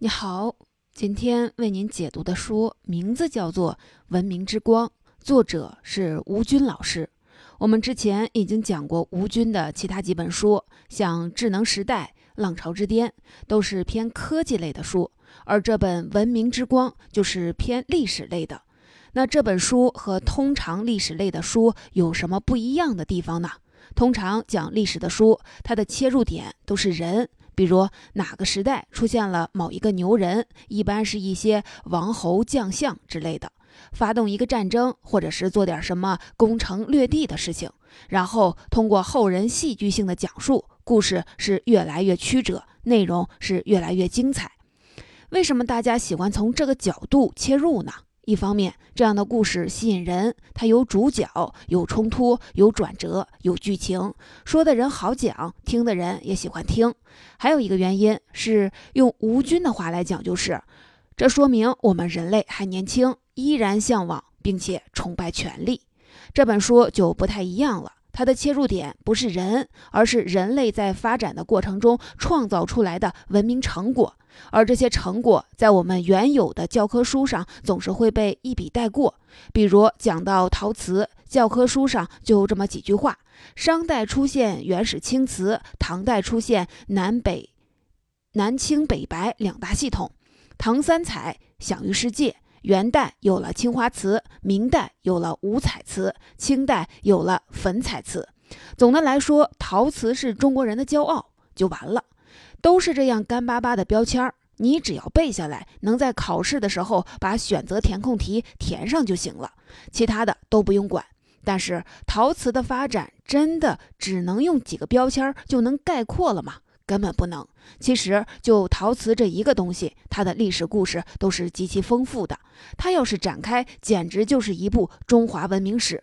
你好，今天为您解读的书名字叫做《文明之光》，作者是吴军老师。我们之前已经讲过吴军的其他几本书，像《智能时代》《浪潮之巅》，都是偏科技类的书，而这本《文明之光》就是偏历史类的。那这本书和通常历史类的书有什么不一样的地方呢？通常讲历史的书，它的切入点都是人。比如哪个时代出现了某一个牛人，一般是一些王侯将相之类的，发动一个战争，或者是做点什么攻城略地的事情，然后通过后人戏剧性的讲述，故事是越来越曲折，内容是越来越精彩。为什么大家喜欢从这个角度切入呢？一方面，这样的故事吸引人，它有主角，有冲突，有转折，有剧情，说的人好讲，听的人也喜欢听。还有一个原因是，用吴军的话来讲，就是这说明我们人类还年轻，依然向往并且崇拜权力。这本书就不太一样了。它的切入点不是人，而是人类在发展的过程中创造出来的文明成果，而这些成果在我们原有的教科书上总是会被一笔带过。比如讲到陶瓷，教科书上就这么几句话：商代出现原始青瓷，唐代出现南北、南青北白两大系统，唐三彩享誉世界。元代有了青花瓷，明代有了五彩瓷，清代有了粉彩瓷。总的来说，陶瓷是中国人的骄傲，就完了。都是这样干巴巴的标签儿，你只要背下来，能在考试的时候把选择填空题填上就行了，其他的都不用管。但是，陶瓷的发展真的只能用几个标签就能概括了吗？根本不能。其实，就陶瓷这一个东西，它的历史故事都是极其丰富的。它要是展开，简直就是一部中华文明史。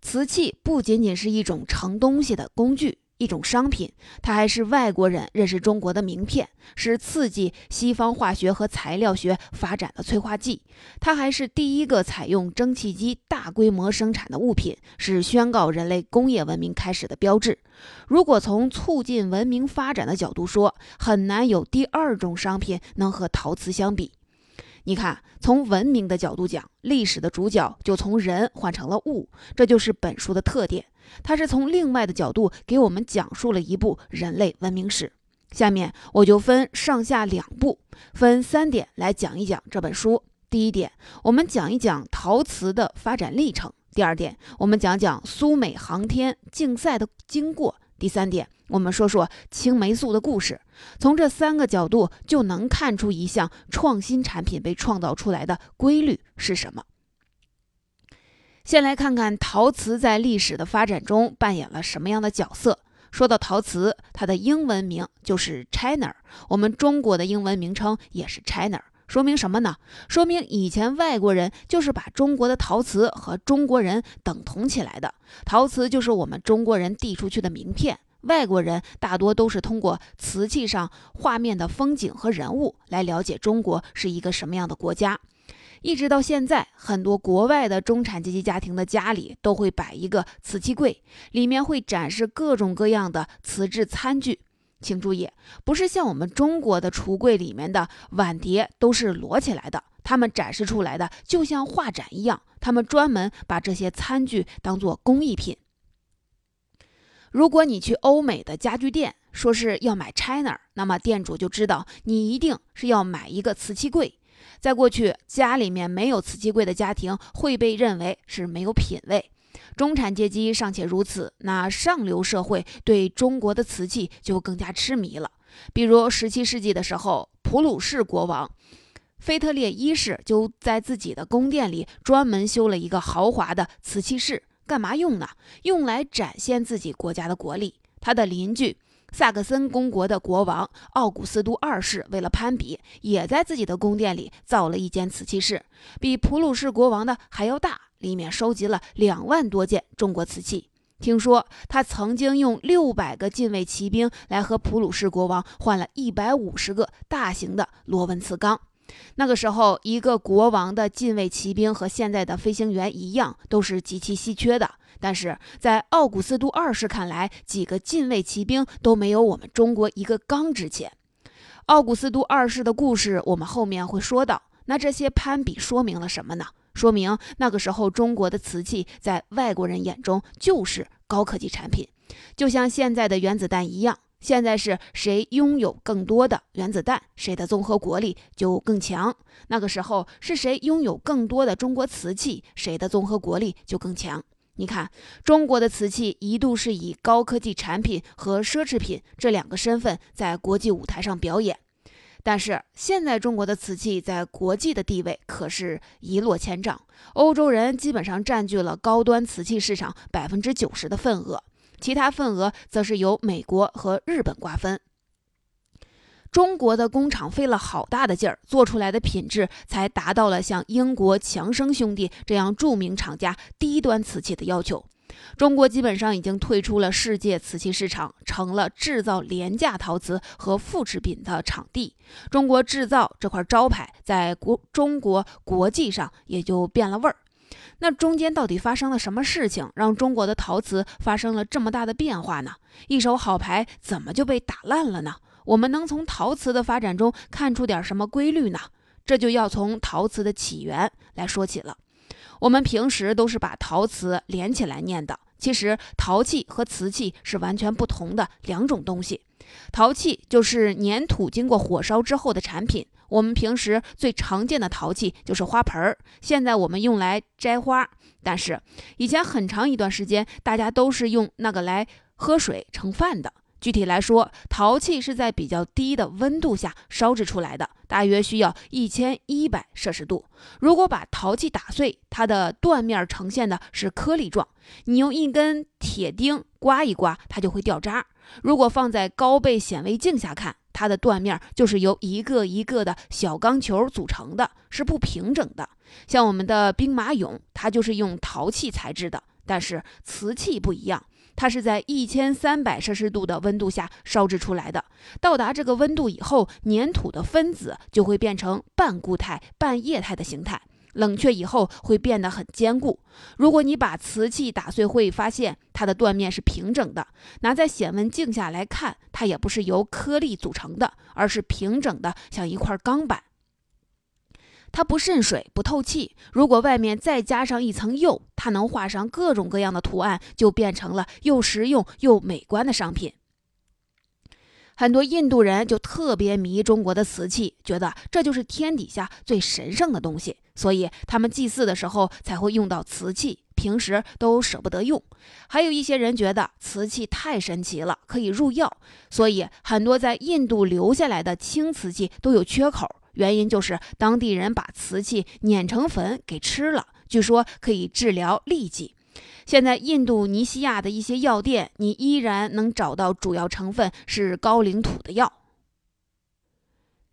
瓷器不仅仅是一种盛东西的工具。一种商品，它还是外国人认识中国的名片，是刺激西方化学和材料学发展的催化剂。它还是第一个采用蒸汽机大规模生产的物品，是宣告人类工业文明开始的标志。如果从促进文明发展的角度说，很难有第二种商品能和陶瓷相比。你看，从文明的角度讲，历史的主角就从人换成了物，这就是本书的特点。它是从另外的角度给我们讲述了一部人类文明史。下面我就分上下两部，分三点来讲一讲这本书。第一点，我们讲一讲陶瓷的发展历程；第二点，我们讲讲苏美航天竞赛的经过；第三点，我们说说青霉素的故事。从这三个角度就能看出一项创新产品被创造出来的规律是什么。先来看看陶瓷在历史的发展中扮演了什么样的角色。说到陶瓷，它的英文名就是 China，我们中国的英文名称也是 China，说明什么呢？说明以前外国人就是把中国的陶瓷和中国人等同起来的，陶瓷就是我们中国人递出去的名片。外国人大多都是通过瓷器上画面的风景和人物来了解中国是一个什么样的国家。一直到现在，很多国外的中产阶级家庭的家里都会摆一个瓷器柜，里面会展示各种各样的瓷质餐具。请注意，不是像我们中国的橱柜里面的碗碟都是摞起来的，他们展示出来的就像画展一样。他们专门把这些餐具当做工艺品。如果你去欧美的家具店，说是要买 China，那么店主就知道你一定是要买一个瓷器柜。在过去，家里面没有瓷器柜的家庭会被认为是没有品位。中产阶级尚且如此，那上流社会对中国的瓷器就更加痴迷了。比如十七世纪的时候，普鲁士国王腓特烈一世就在自己的宫殿里专门修了一个豪华的瓷器室，干嘛用呢？用来展现自己国家的国力。他的邻居。萨克森公国的国王奥古斯都二世为了攀比，也在自己的宫殿里造了一间瓷器室，比普鲁士国王的还要大，里面收集了两万多件中国瓷器。听说他曾经用六百个禁卫骑兵来和普鲁士国王换了一百五十个大型的螺纹瓷缸。那个时候，一个国王的禁卫骑兵和现在的飞行员一样，都是极其稀缺的。但是在奥古斯都二世看来，几个禁卫骑兵都没有我们中国一个缸值钱。奥古斯都二世的故事我们后面会说到。那这些攀比说明了什么呢？说明那个时候中国的瓷器在外国人眼中就是高科技产品，就像现在的原子弹一样。现在是谁拥有更多的原子弹，谁的综合国力就更强。那个时候是谁拥有更多的中国瓷器，谁的综合国力就更强。你看，中国的瓷器一度是以高科技产品和奢侈品这两个身份在国际舞台上表演，但是现在中国的瓷器在国际的地位可是一落千丈。欧洲人基本上占据了高端瓷器市场百分之九十的份额。其他份额则是由美国和日本瓜分。中国的工厂费了好大的劲儿，做出来的品质才达到了像英国强生兄弟这样著名厂家低端瓷器的要求。中国基本上已经退出了世界瓷器市场，成了制造廉价陶瓷和复制品的场地。中国制造这块招牌在国中国国际上也就变了味儿。那中间到底发生了什么事情，让中国的陶瓷发生了这么大的变化呢？一手好牌怎么就被打烂了呢？我们能从陶瓷的发展中看出点什么规律呢？这就要从陶瓷的起源来说起了。我们平时都是把陶瓷连起来念的，其实陶器和瓷器是完全不同的两种东西。陶器就是粘土经过火烧之后的产品。我们平时最常见的陶器就是花盆儿，现在我们用来摘花。但是以前很长一段时间，大家都是用那个来喝水盛饭的。具体来说，陶器是在比较低的温度下烧制出来的，大约需要一千一百摄氏度。如果把陶器打碎，它的断面呈现的是颗粒状，你用一根铁钉刮一刮，它就会掉渣。如果放在高倍显微镜下看，它的断面就是由一个一个的小钢球组成的，是不平整的。像我们的兵马俑，它就是用陶器材质的，但是瓷器不一样。它是在一千三百摄氏度的温度下烧制出来的。到达这个温度以后，粘土的分子就会变成半固态、半液态的形态。冷却以后会变得很坚固。如果你把瓷器打碎，会发现它的断面是平整的。拿在显微镜下来看，它也不是由颗粒组成的，而是平整的，像一块钢板。它不渗水，不透气。如果外面再加上一层釉，它能画上各种各样的图案，就变成了又实用又美观的商品。很多印度人就特别迷中国的瓷器，觉得这就是天底下最神圣的东西，所以他们祭祀的时候才会用到瓷器，平时都舍不得用。还有一些人觉得瓷器太神奇了，可以入药，所以很多在印度留下来的青瓷器都有缺口。原因就是当地人把瓷器碾成粉给吃了，据说可以治疗痢疾。现在印度尼西亚的一些药店，你依然能找到主要成分是高岭土的药。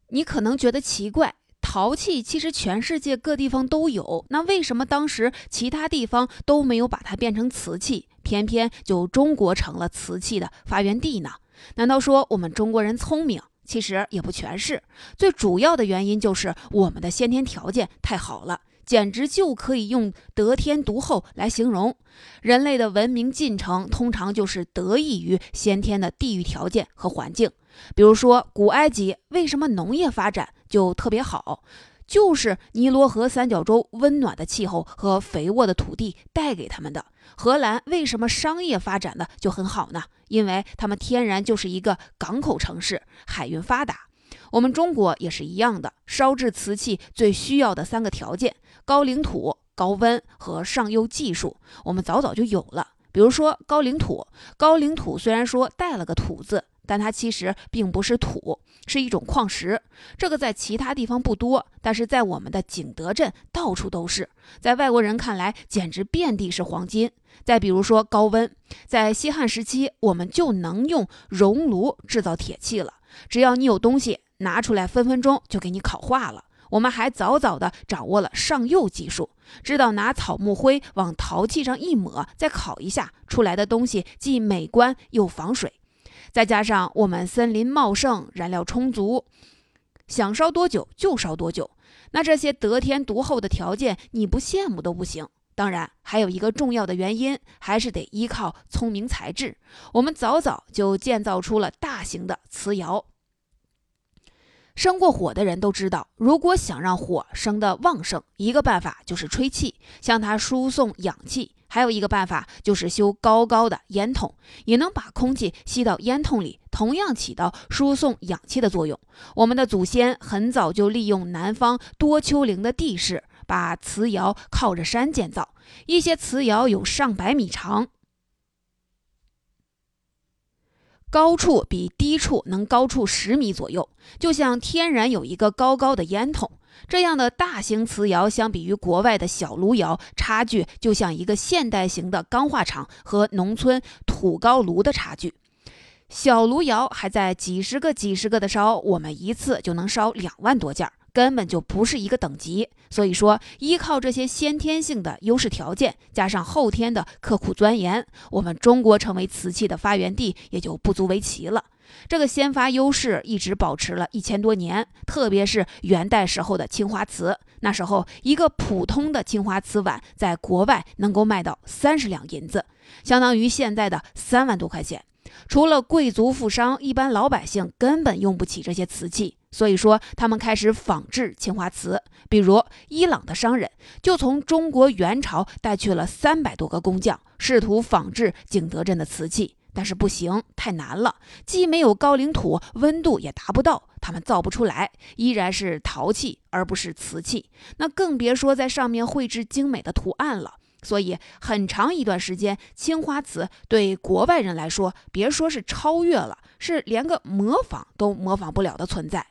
你可能觉得奇怪，陶器其实全世界各地方都有，那为什么当时其他地方都没有把它变成瓷器，偏偏就中国成了瓷器的发源地呢？难道说我们中国人聪明？其实也不全是，最主要的原因就是我们的先天条件太好了，简直就可以用得天独厚来形容。人类的文明进程通常就是得益于先天的地域条件和环境。比如说，古埃及为什么农业发展就特别好？就是尼罗河三角洲温暖的气候和肥沃的土地带给他们的。荷兰为什么商业发展的就很好呢？因为他们天然就是一个港口城市，海运发达。我们中国也是一样的，烧制瓷器最需要的三个条件：高岭土、高温和上釉技术，我们早早就有了。比如说高岭土，高岭土虽然说带了个土字。但它其实并不是土，是一种矿石。这个在其他地方不多，但是在我们的景德镇到处都是。在外国人看来，简直遍地是黄金。再比如说高温，在西汉时期，我们就能用熔炉制造铁器了。只要你有东西拿出来，分分钟就给你烤化了。我们还早早地掌握了上釉技术，知道拿草木灰往陶器上一抹，再烤一下，出来的东西既美观又防水。再加上我们森林茂盛，燃料充足，想烧多久就烧多久。那这些得天独厚的条件，你不羡慕都不行。当然，还有一个重要的原因，还是得依靠聪明才智。我们早早就建造出了大型的瓷窑。生过火的人都知道，如果想让火生得旺盛，一个办法就是吹气，向它输送氧气；还有一个办法就是修高高的烟筒，也能把空气吸到烟筒里，同样起到输送氧气的作用。我们的祖先很早就利用南方多丘陵的地势，把瓷窑靠着山建造，一些瓷窑有上百米长。高处比低处能高出十米左右，就像天然有一个高高的烟筒。这样的大型瓷窑，相比于国外的小炉窑，差距就像一个现代型的钢化厂和农村土高炉的差距。小炉窑还在几十个、几十个的烧，我们一次就能烧两万多件儿。根本就不是一个等级，所以说依靠这些先天性的优势条件，加上后天的刻苦钻研，我们中国成为瓷器的发源地也就不足为奇了。这个先发优势一直保持了一千多年，特别是元代时候的青花瓷，那时候一个普通的青花瓷碗在国外能够卖到三十两银子，相当于现在的三万多块钱。除了贵族富商，一般老百姓根本用不起这些瓷器。所以说，他们开始仿制青花瓷。比如，伊朗的商人就从中国元朝带去了三百多个工匠，试图仿制景德镇的瓷器，但是不行，太难了，既没有高岭土，温度也达不到，他们造不出来，依然是陶器而不是瓷器。那更别说在上面绘制精美的图案了。所以，很长一段时间，青花瓷对国外人来说，别说是超越了，是连个模仿都模仿不了的存在。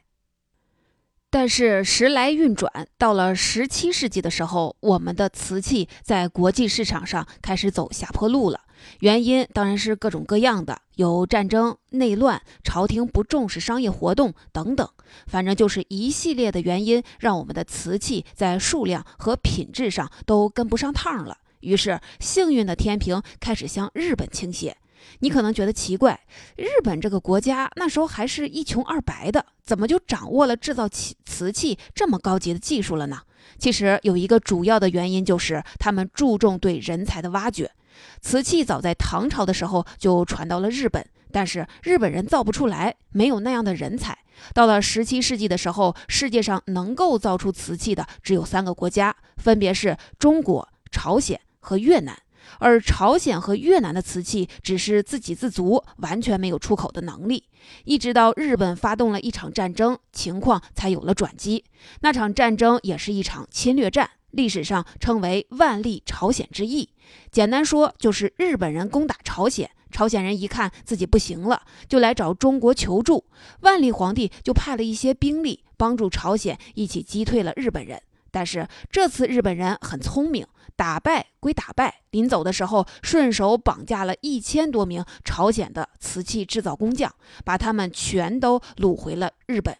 但是时来运转，到了十七世纪的时候，我们的瓷器在国际市场上开始走下坡路了。原因当然是各种各样的，有战争、内乱、朝廷不重视商业活动等等，反正就是一系列的原因，让我们的瓷器在数量和品质上都跟不上趟了。于是，幸运的天平开始向日本倾斜。你可能觉得奇怪，日本这个国家那时候还是一穷二白的，怎么就掌握了制造瓷瓷器这么高级的技术了呢？其实有一个主要的原因就是他们注重对人才的挖掘。瓷器早在唐朝的时候就传到了日本，但是日本人造不出来，没有那样的人才。到了十七世纪的时候，世界上能够造出瓷器的只有三个国家，分别是中国、朝鲜和越南。而朝鲜和越南的瓷器只是自给自足，完全没有出口的能力。一直到日本发动了一场战争，情况才有了转机。那场战争也是一场侵略战，历史上称为“万历朝鲜之役”。简单说，就是日本人攻打朝鲜，朝鲜人一看自己不行了，就来找中国求助。万历皇帝就派了一些兵力帮助朝鲜一起击退了日本人。但是这次日本人很聪明。打败归打败，临走的时候顺手绑架了一千多名朝鲜的瓷器制造工匠，把他们全都掳回了日本。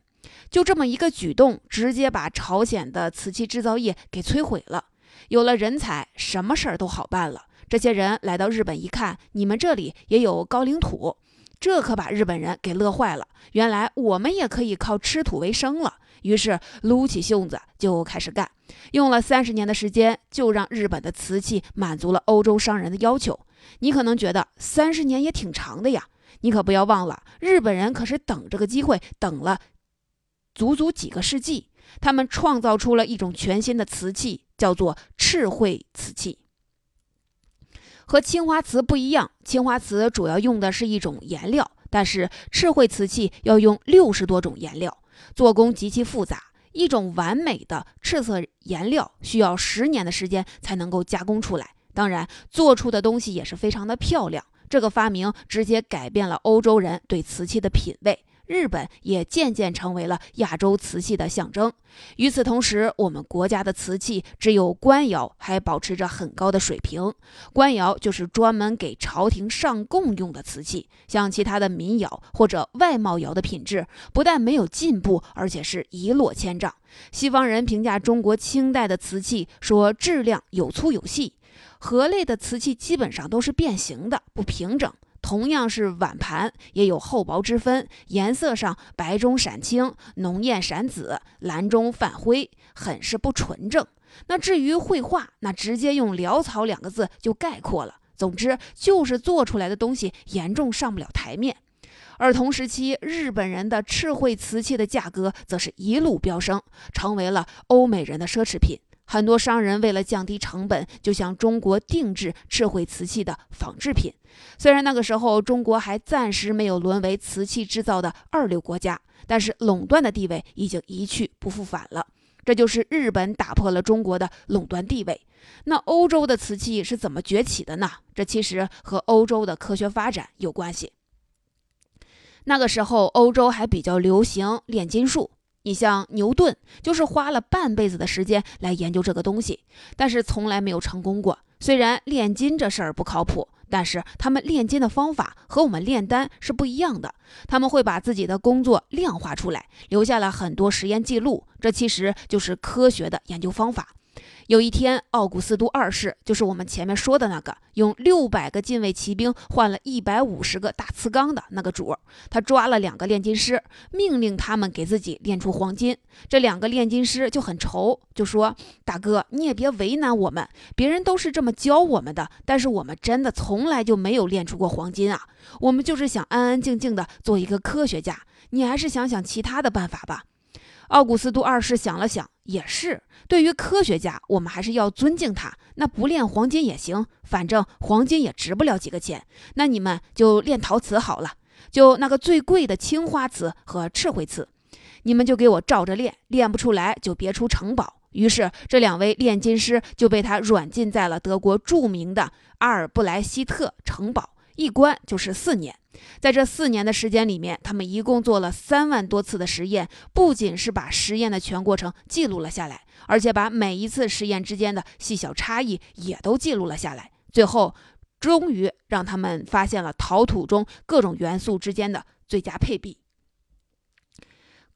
就这么一个举动，直接把朝鲜的瓷器制造业给摧毁了。有了人才，什么事儿都好办了。这些人来到日本一看，你们这里也有高岭土，这可把日本人给乐坏了。原来我们也可以靠吃土为生了。于是撸起袖子就开始干，用了三十年的时间，就让日本的瓷器满足了欧洲商人的要求。你可能觉得三十年也挺长的呀，你可不要忘了，日本人可是等这个机会等了足足几个世纪。他们创造出了一种全新的瓷器，叫做赤绘瓷器。和青花瓷不一样，青花瓷主要用的是一种颜料，但是赤绘瓷器要用六十多种颜料。做工极其复杂，一种完美的赤色颜料需要十年的时间才能够加工出来。当然，做出的东西也是非常的漂亮。这个发明直接改变了欧洲人对瓷器的品味。日本也渐渐成为了亚洲瓷器的象征。与此同时，我们国家的瓷器只有官窑还保持着很高的水平。官窑就是专门给朝廷上供用的瓷器，像其他的民窑或者外贸窑的品质不但没有进步，而且是一落千丈。西方人评价中国清代的瓷器说质量有粗有细，盒类的瓷器基本上都是变形的，不平整。同样是碗盘，也有厚薄之分，颜色上白中闪青，浓艳闪紫，蓝中泛灰，很是不纯正。那至于绘画，那直接用潦草两个字就概括了。总之就是做出来的东西严重上不了台面。而同时期，日本人的赤绘瓷器的价格则是一路飙升，成为了欧美人的奢侈品。很多商人为了降低成本，就向中国定制智慧瓷器的仿制品。虽然那个时候中国还暂时没有沦为瓷器制造的二流国家，但是垄断的地位已经一去不复返了。这就是日本打破了中国的垄断地位。那欧洲的瓷器是怎么崛起的呢？这其实和欧洲的科学发展有关系。那个时候，欧洲还比较流行炼金术。你像牛顿，就是花了半辈子的时间来研究这个东西，但是从来没有成功过。虽然炼金这事儿不靠谱，但是他们炼金的方法和我们炼丹是不一样的。他们会把自己的工作量化出来，留下了很多实验记录，这其实就是科学的研究方法。有一天，奥古斯都二世，就是我们前面说的那个用六百个禁卫骑兵换了一百五十个大瓷缸的那个主，他抓了两个炼金师，命令他们给自己炼出黄金。这两个炼金师就很愁，就说：“大哥，你也别为难我们，别人都是这么教我们的，但是我们真的从来就没有炼出过黄金啊！我们就是想安安静静的做一个科学家，你还是想想其他的办法吧。”奥古斯都二世想了想，也是。对于科学家，我们还是要尊敬他。那不炼黄金也行，反正黄金也值不了几个钱。那你们就炼陶瓷好了，就那个最贵的青花瓷和赤灰瓷，你们就给我照着炼，炼不出来就别出城堡。于是，这两位炼金师就被他软禁在了德国著名的阿尔布莱希特城堡。一关就是四年，在这四年的时间里面，他们一共做了三万多次的实验，不仅是把实验的全过程记录了下来，而且把每一次实验之间的细小差异也都记录了下来。最后，终于让他们发现了陶土中各种元素之间的最佳配比。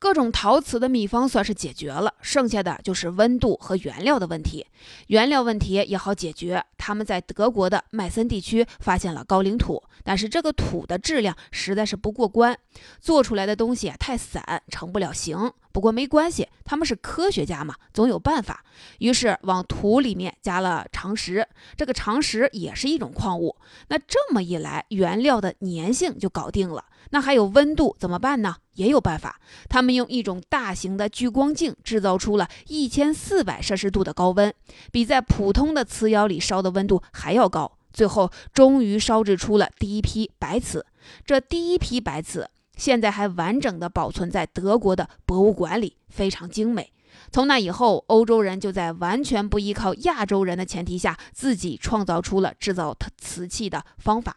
各种陶瓷的秘方算是解决了，剩下的就是温度和原料的问题。原料问题也好解决，他们在德国的麦森地区发现了高岭土，但是这个土的质量实在是不过关，做出来的东西太散，成不了型。不过没关系，他们是科学家嘛，总有办法。于是往土里面加了长石，这个长石也是一种矿物。那这么一来，原料的粘性就搞定了。那还有温度怎么办呢？也有办法。他们用一种大型的聚光镜制造出了一千四百摄氏度的高温，比在普通的瓷窑里烧的温度还要高。最后，终于烧制出了第一批白瓷。这第一批白瓷现在还完整的保存在德国的博物馆里，非常精美。从那以后，欧洲人就在完全不依靠亚洲人的前提下，自己创造出了制造瓷器的方法。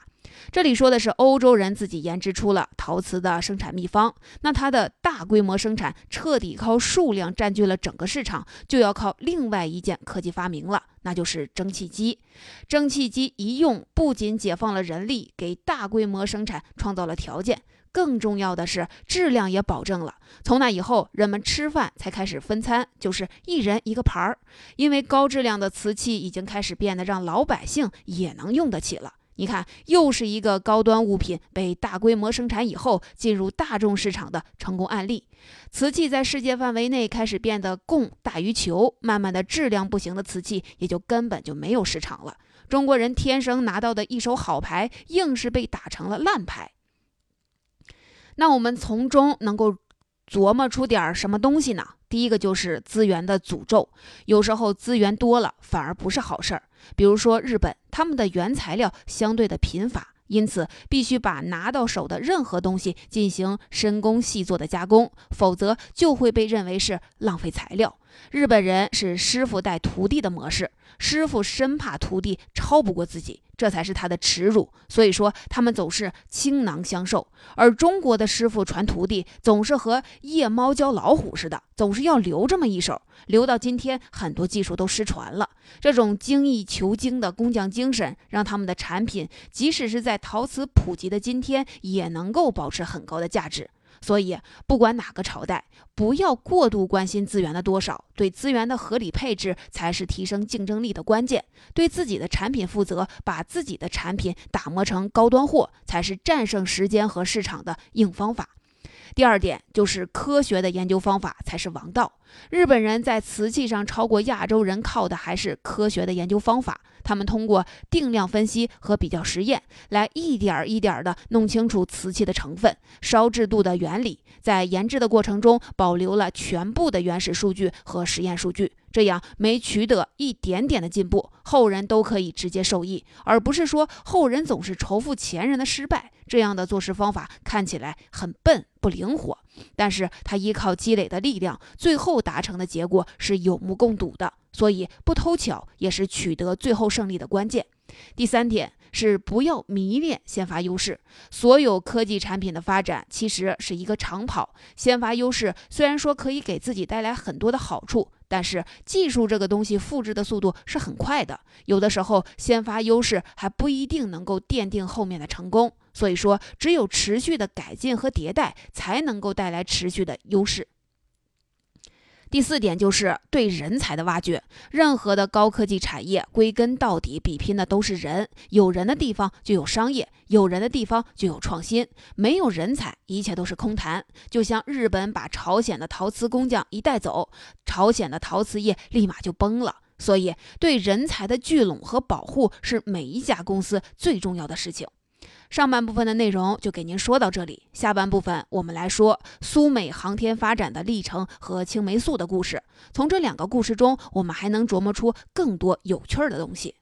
这里说的是欧洲人自己研制出了陶瓷的生产秘方，那它的大规模生产彻底靠数量占据了整个市场，就要靠另外一件科技发明了，那就是蒸汽机。蒸汽机一用，不仅解放了人力，给大规模生产创造了条件，更重要的是质量也保证了。从那以后，人们吃饭才开始分餐，就是一人一个盘儿，因为高质量的瓷器已经开始变得让老百姓也能用得起了。你看，又是一个高端物品被大规模生产以后进入大众市场的成功案例。瓷器在世界范围内开始变得供大于求，慢慢的质量不行的瓷器也就根本就没有市场了。中国人天生拿到的一手好牌，硬是被打成了烂牌。那我们从中能够琢磨出点什么东西呢？第一个就是资源的诅咒，有时候资源多了反而不是好事儿。比如说日本，他们的原材料相对的贫乏，因此必须把拿到手的任何东西进行深工细作的加工，否则就会被认为是浪费材料。日本人是师傅带徒弟的模式，师傅生怕徒弟超不过自己。这才是他的耻辱，所以说他们总是倾囊相授。而中国的师傅传徒弟，总是和夜猫教老虎似的，总是要留这么一手，留到今天，很多技术都失传了。这种精益求精的工匠精神，让他们的产品，即使是在陶瓷普及的今天，也能够保持很高的价值。所以，不管哪个朝代，不要过度关心资源的多少，对资源的合理配置才是提升竞争力的关键。对自己的产品负责，把自己的产品打磨成高端货，才是战胜时间和市场的硬方法。第二点就是科学的研究方法才是王道。日本人在瓷器上超过亚洲人，靠的还是科学的研究方法。他们通过定量分析和比较实验，来一点一点地弄清楚瓷器的成分、烧制度的原理，在研制的过程中保留了全部的原始数据和实验数据。这样每取得一点点的进步，后人都可以直接受益，而不是说后人总是仇富前人的失败。这样的做事方法看起来很笨不灵活，但是他依靠积累的力量，最后达成的结果是有目共睹的。所以不偷巧也是取得最后胜利的关键。第三点是不要迷恋先发优势。所有科技产品的发展其实是一个长跑，先发优势虽然说可以给自己带来很多的好处。但是技术这个东西复制的速度是很快的，有的时候先发优势还不一定能够奠定后面的成功。所以说，只有持续的改进和迭代，才能够带来持续的优势。第四点就是对人才的挖掘。任何的高科技产业，归根到底比拼的都是人。有人的地方就有商业，有人的地方就有创新。没有人才，一切都是空谈。就像日本把朝鲜的陶瓷工匠一带走，朝鲜的陶瓷业立马就崩了。所以，对人才的聚拢和保护是每一家公司最重要的事情。上半部分的内容就给您说到这里，下半部分我们来说苏美航天发展的历程和青霉素的故事。从这两个故事中，我们还能琢磨出更多有趣儿的东西。